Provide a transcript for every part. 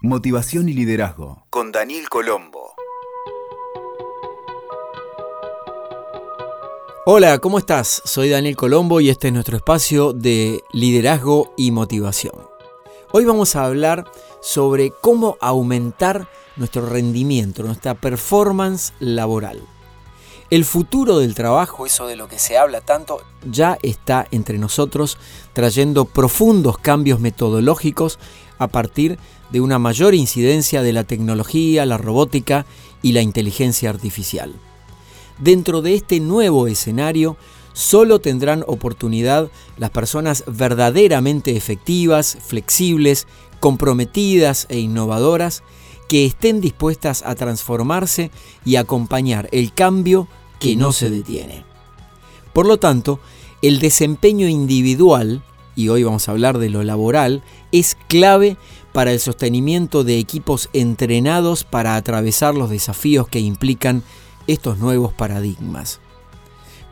Motivación y liderazgo con Daniel Colombo. Hola, ¿cómo estás? Soy Daniel Colombo y este es nuestro espacio de liderazgo y motivación. Hoy vamos a hablar sobre cómo aumentar nuestro rendimiento, nuestra performance laboral. El futuro del trabajo, eso de lo que se habla tanto, ya está entre nosotros trayendo profundos cambios metodológicos a partir de una mayor incidencia de la tecnología, la robótica y la inteligencia artificial. Dentro de este nuevo escenario, solo tendrán oportunidad las personas verdaderamente efectivas, flexibles, comprometidas e innovadoras que estén dispuestas a transformarse y acompañar el cambio que no se detiene. Por lo tanto, el desempeño individual, y hoy vamos a hablar de lo laboral, es clave para el sostenimiento de equipos entrenados para atravesar los desafíos que implican estos nuevos paradigmas.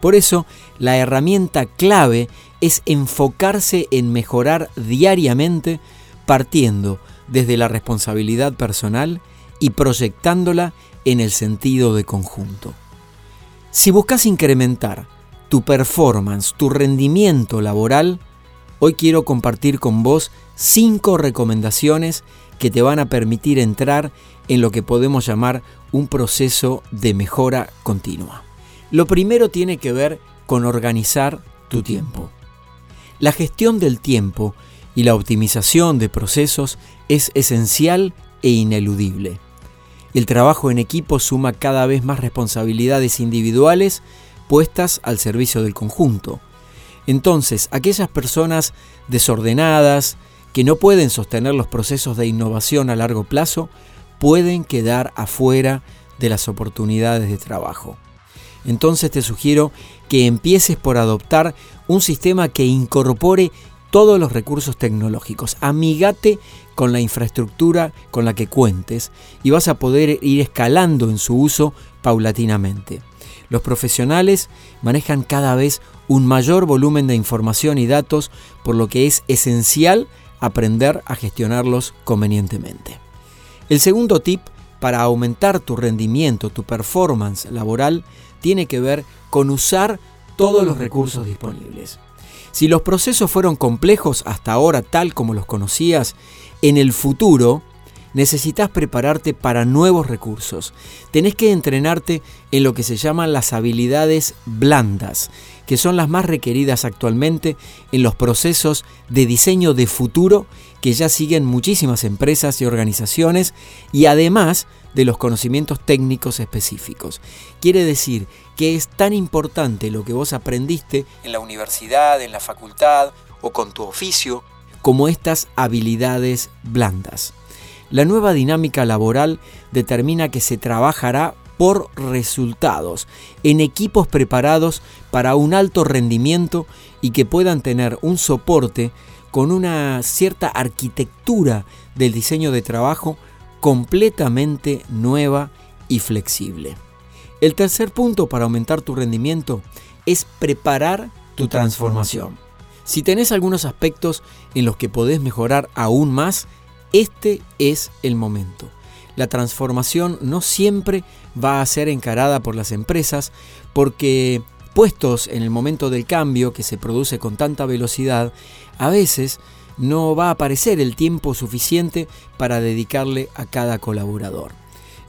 Por eso, la herramienta clave es enfocarse en mejorar diariamente partiendo desde la responsabilidad personal y proyectándola en el sentido de conjunto. Si buscas incrementar tu performance, tu rendimiento laboral, hoy quiero compartir con vos cinco recomendaciones que te van a permitir entrar en lo que podemos llamar un proceso de mejora continua. Lo primero tiene que ver con organizar tu tiempo. La gestión del tiempo y la optimización de procesos es esencial e ineludible. El trabajo en equipo suma cada vez más responsabilidades individuales puestas al servicio del conjunto. Entonces, aquellas personas desordenadas, que no pueden sostener los procesos de innovación a largo plazo, pueden quedar afuera de las oportunidades de trabajo. Entonces te sugiero que empieces por adoptar un sistema que incorpore todos los recursos tecnológicos. Amigate con la infraestructura con la que cuentes y vas a poder ir escalando en su uso paulatinamente. Los profesionales manejan cada vez un mayor volumen de información y datos, por lo que es esencial aprender a gestionarlos convenientemente. El segundo tip para aumentar tu rendimiento, tu performance laboral, tiene que ver con usar todos los recursos disponibles. Si los procesos fueron complejos hasta ahora tal como los conocías, en el futuro necesitas prepararte para nuevos recursos. Tenés que entrenarte en lo que se llaman las habilidades blandas, que son las más requeridas actualmente en los procesos de diseño de futuro que ya siguen muchísimas empresas y organizaciones y además de los conocimientos técnicos específicos. Quiere decir que es tan importante lo que vos aprendiste en la universidad, en la facultad o con tu oficio, como estas habilidades blandas. La nueva dinámica laboral determina que se trabajará por resultados, en equipos preparados para un alto rendimiento y que puedan tener un soporte con una cierta arquitectura del diseño de trabajo completamente nueva y flexible. El tercer punto para aumentar tu rendimiento es preparar tu transformación. Si tenés algunos aspectos en los que podés mejorar aún más, este es el momento. La transformación no siempre va a ser encarada por las empresas porque puestos en el momento del cambio que se produce con tanta velocidad, a veces no va a aparecer el tiempo suficiente para dedicarle a cada colaborador.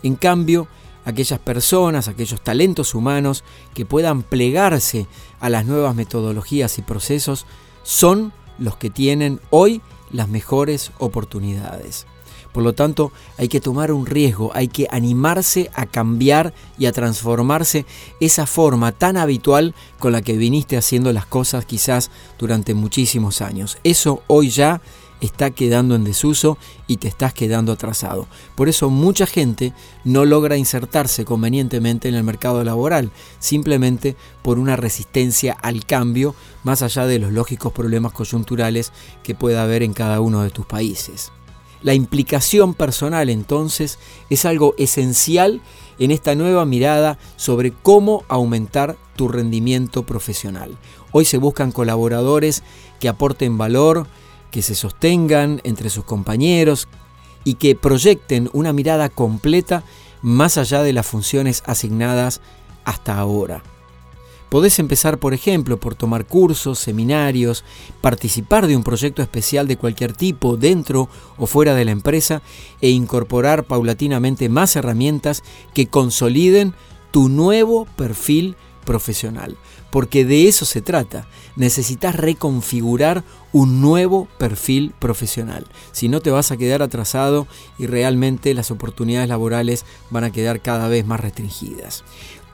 En cambio, aquellas personas, aquellos talentos humanos que puedan plegarse a las nuevas metodologías y procesos son los que tienen hoy las mejores oportunidades. Por lo tanto, hay que tomar un riesgo, hay que animarse a cambiar y a transformarse esa forma tan habitual con la que viniste haciendo las cosas quizás durante muchísimos años. Eso hoy ya está quedando en desuso y te estás quedando atrasado. Por eso mucha gente no logra insertarse convenientemente en el mercado laboral, simplemente por una resistencia al cambio, más allá de los lógicos problemas coyunturales que pueda haber en cada uno de tus países. La implicación personal entonces es algo esencial en esta nueva mirada sobre cómo aumentar tu rendimiento profesional. Hoy se buscan colaboradores que aporten valor, que se sostengan entre sus compañeros y que proyecten una mirada completa más allá de las funciones asignadas hasta ahora. Podés empezar, por ejemplo, por tomar cursos, seminarios, participar de un proyecto especial de cualquier tipo dentro o fuera de la empresa e incorporar paulatinamente más herramientas que consoliden tu nuevo perfil profesional. Porque de eso se trata. Necesitas reconfigurar un nuevo perfil profesional. Si no te vas a quedar atrasado y realmente las oportunidades laborales van a quedar cada vez más restringidas.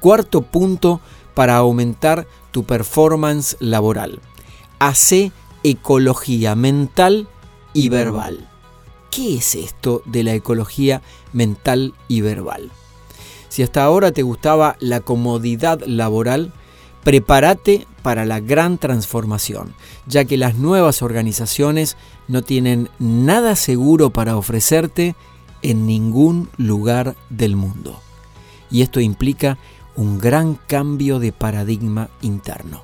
Cuarto punto para aumentar tu performance laboral. Hace ecología mental y verbal. ¿Qué es esto de la ecología mental y verbal? Si hasta ahora te gustaba la comodidad laboral, prepárate para la gran transformación, ya que las nuevas organizaciones no tienen nada seguro para ofrecerte en ningún lugar del mundo. Y esto implica un gran cambio de paradigma interno.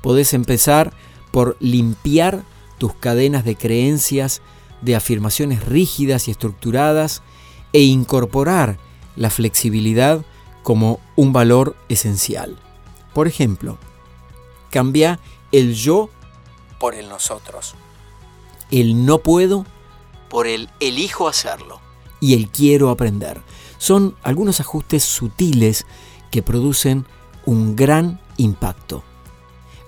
Podés empezar por limpiar tus cadenas de creencias, de afirmaciones rígidas y estructuradas e incorporar la flexibilidad como un valor esencial. Por ejemplo, cambia el yo por el nosotros, el no puedo por el elijo hacerlo y el quiero aprender. Son algunos ajustes sutiles que producen un gran impacto.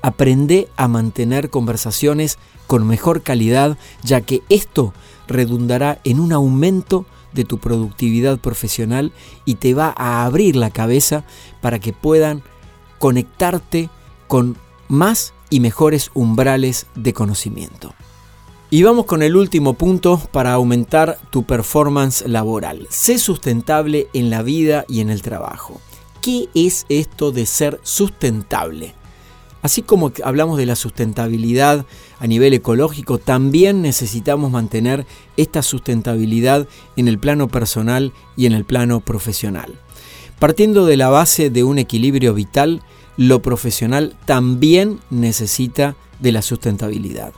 Aprende a mantener conversaciones con mejor calidad, ya que esto redundará en un aumento de tu productividad profesional y te va a abrir la cabeza para que puedan conectarte con más y mejores umbrales de conocimiento. Y vamos con el último punto para aumentar tu performance laboral. Sé sustentable en la vida y en el trabajo. ¿Qué es esto de ser sustentable? Así como hablamos de la sustentabilidad a nivel ecológico, también necesitamos mantener esta sustentabilidad en el plano personal y en el plano profesional. Partiendo de la base de un equilibrio vital, lo profesional también necesita de la sustentabilidad.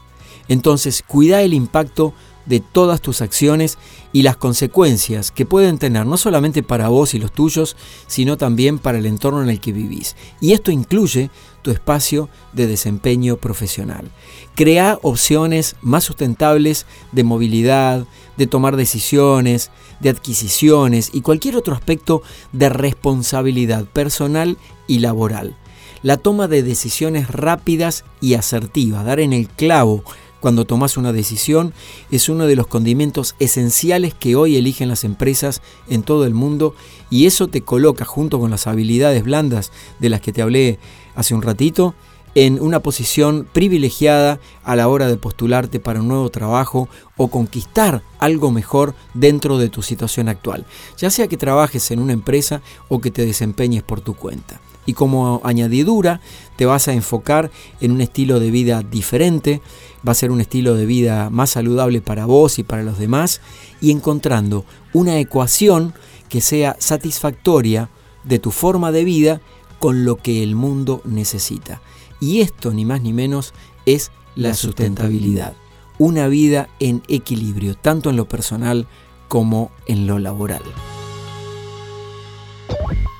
Entonces, cuida el impacto de todas tus acciones y las consecuencias que pueden tener no solamente para vos y los tuyos, sino también para el entorno en el que vivís. Y esto incluye tu espacio de desempeño profesional. Crea opciones más sustentables de movilidad, de tomar decisiones, de adquisiciones y cualquier otro aspecto de responsabilidad personal y laboral. La toma de decisiones rápidas y asertivas, dar en el clavo cuando tomas una decisión es uno de los condimentos esenciales que hoy eligen las empresas en todo el mundo y eso te coloca junto con las habilidades blandas de las que te hablé hace un ratito en una posición privilegiada a la hora de postularte para un nuevo trabajo o conquistar algo mejor dentro de tu situación actual, ya sea que trabajes en una empresa o que te desempeñes por tu cuenta y como añadidura te vas a enfocar en un estilo de vida diferente, va a ser un estilo de vida más saludable para vos y para los demás y encontrando una ecuación que sea satisfactoria de tu forma de vida con lo que el mundo necesita. Y esto ni más ni menos es la sustentabilidad. Una vida en equilibrio, tanto en lo personal como en lo laboral.